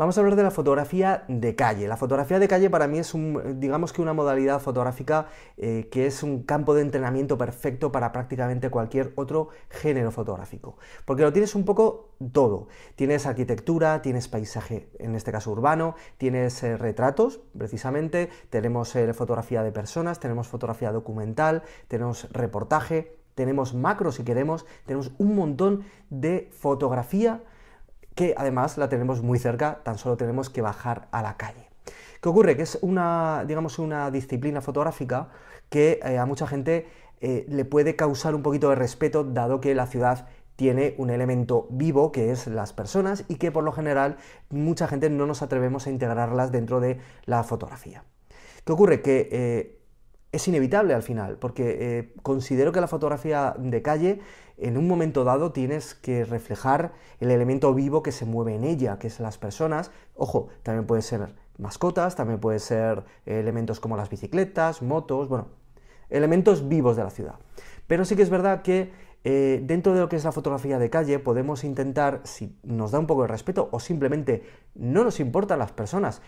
Vamos a hablar de la fotografía de calle. La fotografía de calle para mí es digamos que una modalidad fotográfica eh, que es un campo de entrenamiento perfecto para prácticamente cualquier otro género fotográfico. Porque lo tienes un poco todo. Tienes arquitectura, tienes paisaje, en este caso urbano, tienes eh, retratos, precisamente, tenemos eh, fotografía de personas, tenemos fotografía documental, tenemos reportaje, tenemos macro si queremos, tenemos un montón de fotografía que además la tenemos muy cerca, tan solo tenemos que bajar a la calle. ¿Qué ocurre? Que es una, digamos, una disciplina fotográfica que eh, a mucha gente eh, le puede causar un poquito de respeto, dado que la ciudad tiene un elemento vivo que es las personas y que por lo general mucha gente no nos atrevemos a integrarlas dentro de la fotografía. ¿Qué ocurre? Que eh, es inevitable al final, porque eh, considero que la fotografía de calle en un momento dado tienes que reflejar el elemento vivo que se mueve en ella, que es las personas. Ojo, también puede ser mascotas, también puede ser elementos como las bicicletas, motos, bueno, elementos vivos de la ciudad. Pero sí que es verdad que eh, dentro de lo que es la fotografía de calle podemos intentar, si nos da un poco de respeto o simplemente no nos importan las personas,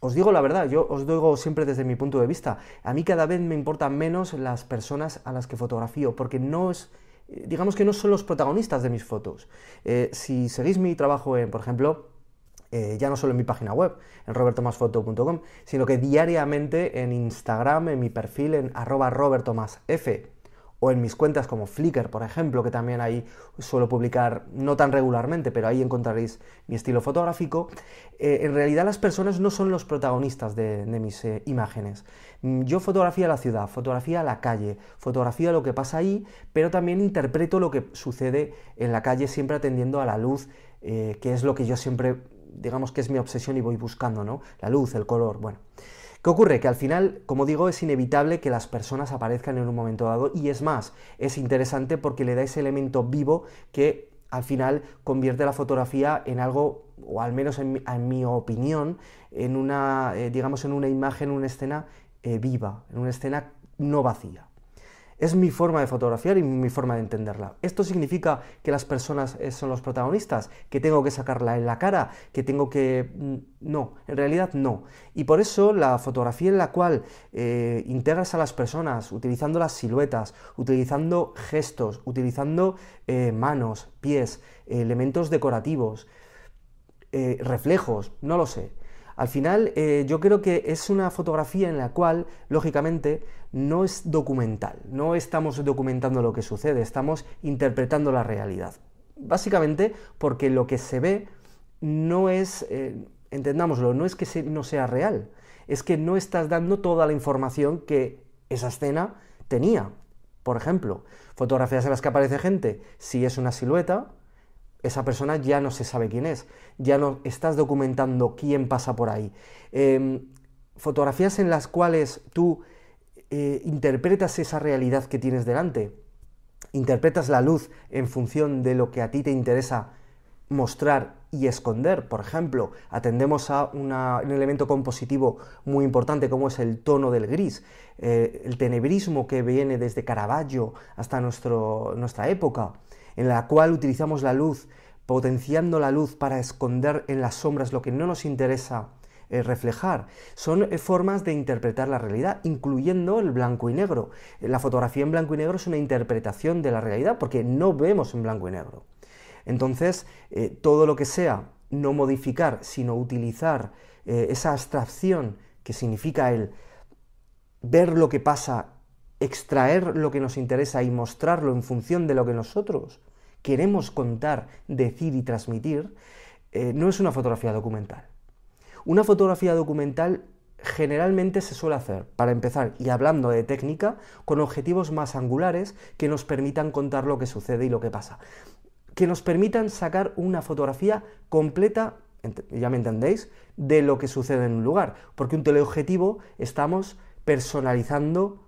os digo la verdad, yo os digo siempre desde mi punto de vista, a mí cada vez me importan menos las personas a las que fotografío, porque no es, digamos que no son los protagonistas de mis fotos. Eh, si seguís mi trabajo en, por ejemplo, eh, ya no solo en mi página web, en robertomasfoto.com, sino que diariamente en Instagram, en mi perfil, en arroba robertomasf, o en mis cuentas como Flickr, por ejemplo, que también ahí suelo publicar no tan regularmente, pero ahí encontraréis mi estilo fotográfico, eh, en realidad las personas no son los protagonistas de, mis eh, imágenes. Mm, yo fotografía la ciudad, fotografía la calle, fotografía lo que pasa ahí, pero también interpreto lo que sucede en la calle siempre atendiendo a la luz, eh, que es lo que yo siempre, digamos que es mi obsesión y voy buscando, ¿no? La luz, el color, bueno. ¿Qué ocurre? Que al final, como digo, es inevitable que las personas aparezcan en un momento dado y es más, es interesante porque le da ese elemento vivo que al final convierte la fotografía en algo, o al menos en mi, opinión, en una, eh, digamos, en una imagen, una escena eh, viva, en una escena no vacía. Es mi forma de fotografiar y mi forma de entenderla. ¿Esto significa que las personas eh, son los protagonistas? ¿Que tengo que sacarla en la cara? ¿Que tengo que...? Mm, no, en realidad no. Y por eso la fotografía en la cual eh, integras a las personas utilizando las siluetas, utilizando gestos, utilizando eh, manos, pies, elementos decorativos, reflejos, no lo sé. Al final, eh, yo creo que es una fotografía en la cual, lógicamente, no es documental, no estamos documentando lo que sucede, estamos interpretando la realidad. Básicamente porque lo que se ve no es, eh, entendámoslo, no es que no sea real, es que no estás dando toda la información que esa escena tenía. Por ejemplo, fotografías en las que aparece gente, si es una silueta, esa persona ya no se sabe quién es, ya no estás documentando quién pasa por ahí. Em, fotografías en las cuales tú eh, interpretas esa realidad que tienes delante, interpretas la luz en función de lo que a ti te interesa mostrar y esconder. Por ejemplo, atendemos a un elemento compositivo muy importante como es el tono del gris, eh, el tenebrismo que viene desde Caravaggio hasta nuestro, nuestra época en la cual utilizamos la luz, potenciando la luz para esconder en las sombras lo que no nos interesa eh, reflejar. Son eh, formas de interpretar la realidad, incluyendo el blanco y negro. La fotografía en blanco y negro es una interpretación de la realidad porque no vemos en blanco y negro. Entonces, eh, todo lo que sea no modificar, sino utilizar esa abstracción que significa el ver lo que pasa, extraer lo que nos interesa y mostrarlo en función de lo que nosotros queremos contar, decir y transmitir, eh, no es una fotografía documental. Una fotografía documental generalmente se suele hacer, para empezar, y hablando de técnica, con objetivos más angulares que nos permitan contar lo que sucede y lo que pasa. Que nos permitan sacar una fotografía completa, ya me entendéis, de lo que sucede en un lugar. Porque un teleobjetivo estamos personalizando,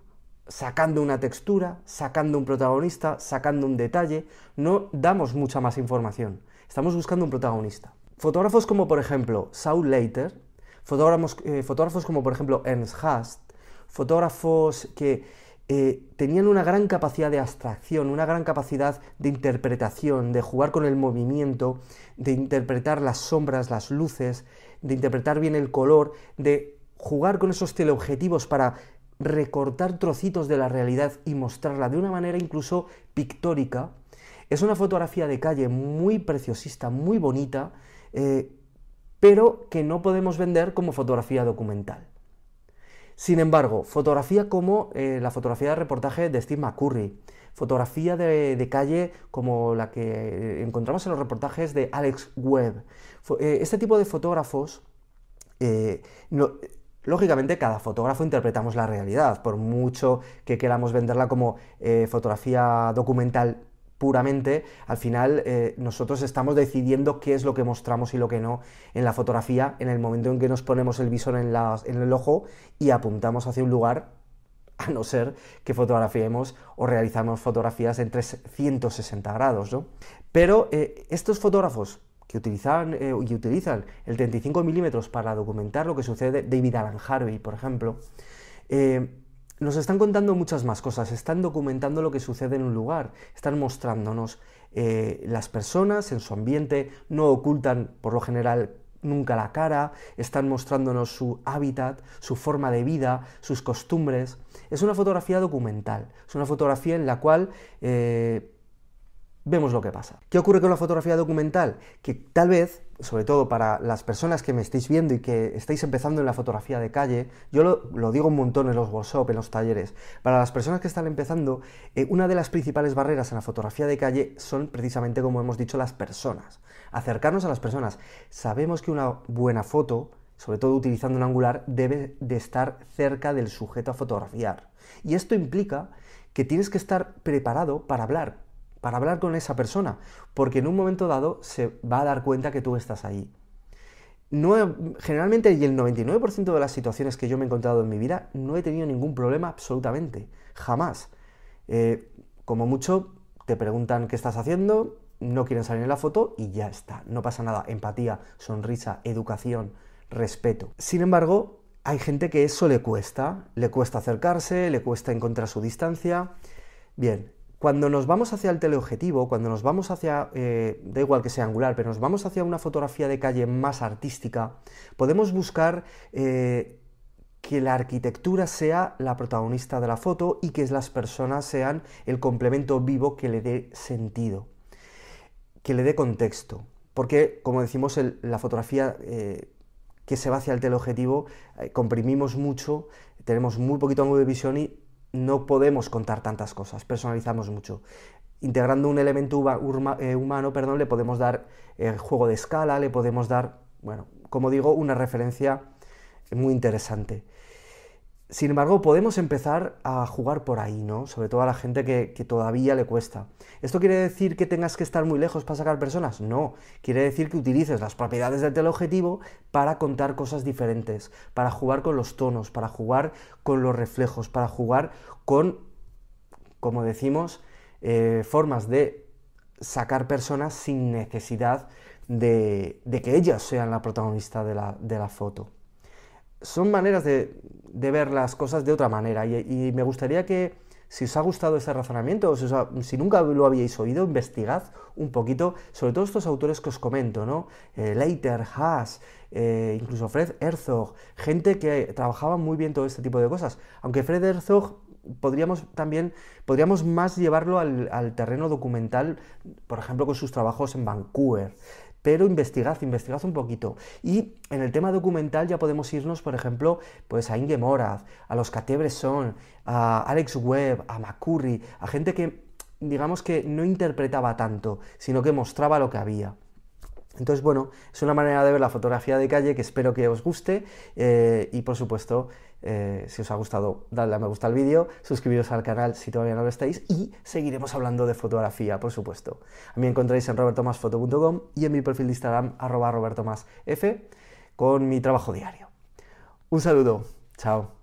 sacando una textura, sacando un protagonista, sacando un detalle. No damos mucha más información. Estamos buscando un protagonista. Fotógrafos como por ejemplo Saul Leiter, fotógrafos, eh, fotógrafos como por ejemplo Ernst Hast, fotógrafos que eh, tenían una gran capacidad de abstracción, una gran capacidad de interpretación, de jugar con el movimiento, de interpretar las sombras, las luces, de interpretar bien el color, de jugar con esos teleobjetivos para recortar trocitos de la realidad y mostrarla de una manera incluso pictórica. Es una fotografía de calle muy preciosista, muy bonita, eh, pero que no podemos vender como fotografía documental. Sin embargo, fotografía como eh, la fotografía de reportaje de Steve McCurry, fotografía de, calle como la que encontramos en los reportajes de Alex Webb. Eh, este tipo de fotógrafos, eh, lógicamente cada fotógrafo interpretamos la realidad, por mucho que queramos venderla como fotografía documental puramente, al final eh, nosotros estamos decidiendo qué es lo que mostramos y lo que no en la fotografía en el momento en que nos ponemos el visor en, el ojo y apuntamos hacia un lugar, a no ser que fotografiemos o realizamos fotografías en 360 grados. ¿no? Pero eh, estos fotógrafos que utilizan, eh, y utilizan el 35 milímetros para documentar lo que sucede, David Alan Harvey, por ejemplo, nos están contando muchas más cosas, están documentando lo que sucede en un lugar, están mostrándonos eh, las personas en su ambiente, no ocultan por lo general nunca la cara, están mostrándonos su hábitat, su forma de vida, sus costumbres. Es una fotografía documental, es una fotografía en la cual eh, vemos lo que pasa. ¿Qué ocurre con la fotografía documental? Que tal vez, sobre todo para las personas que me estáis viendo y que estáis empezando en la fotografía de calle, yo lo, digo un montón en los workshops, en los talleres, para las personas que están empezando, eh, una de las principales barreras en la fotografía de calle son precisamente, como hemos dicho, las personas. Acercarnos a las personas. Sabemos que una buena foto, sobre todo utilizando un angular, debe de estar cerca del sujeto a fotografiar. Y esto implica que tienes que estar preparado para hablar para hablar con esa persona, porque en un momento dado se va a dar cuenta que tú estás ahí. Generalmente, y el 99% de las situaciones que yo me he encontrado en mi vida, no he tenido ningún problema absolutamente, jamás. Eh, como mucho, te preguntan qué estás haciendo, no quieren salir en la foto y ya está, no pasa nada. Empatía, sonrisa, educación, respeto. Sin embargo, hay gente que eso le cuesta, le cuesta acercarse, le cuesta encontrar su distancia. Bien, cuando nos vamos hacia el teleobjetivo, cuando nos vamos hacia, eh, da igual que sea angular, pero nos vamos hacia una fotografía de calle más artística, podemos buscar eh, que la arquitectura sea la protagonista de la foto y que las personas sean el complemento vivo que le dé sentido, que le dé contexto. Porque, como decimos, la fotografía eh, que se va hacia el teleobjetivo, comprimimos mucho, tenemos muy poquito ángulo de visión y no podemos contar tantas cosas, personalizamos mucho. Integrando un elemento eh, humano, perdón, le podemos dar eh, juego de escala, le podemos dar, bueno, como digo, una referencia muy interesante. Sin embargo, podemos empezar a jugar por ahí, ¿no? Sobre todo a la gente que, todavía le cuesta. ¿Esto quiere decir que tengas que estar muy lejos para sacar personas? No. Quiere decir que utilices las propiedades del teleobjetivo para contar cosas diferentes, para jugar con los tonos, para jugar con los reflejos, para jugar con, como decimos, eh, formas de sacar personas sin necesidad de, que ellas sean la protagonista de la foto son maneras de, ver las cosas de otra manera y, me gustaría que si os ha gustado este razonamiento, o si, nunca lo habíais oído, investigad un poquito sobre todos estos autores que os comento, ¿no? Eh, Leiter, Haas, eh, incluso Fred Herzog, gente que trabajaba muy bien todo este tipo de cosas. Aunque Fred Herzog podríamos también, podríamos más llevarlo al terreno documental, por ejemplo, con sus trabajos en Vancouver pero investigad, investigad un poquito. Y en el tema documental ya podemos irnos, por ejemplo, pues a Inge Moraz, a los Caté Bresson, a Alex Webb, a McCurry, a gente que digamos que no interpretaba tanto, sino que mostraba lo que había. Entonces, bueno, es una manera de ver la fotografía de calle que espero que os guste eh, y por supuesto, eh, si os ha gustado, dadle a me gusta al vídeo, suscribiros al canal si todavía no lo estáis y seguiremos hablando de fotografía, por supuesto. A mí encontráis en robertomasfoto.com y en mi perfil de Instagram, arroba robertomasf, con mi trabajo diario. Un saludo, chao.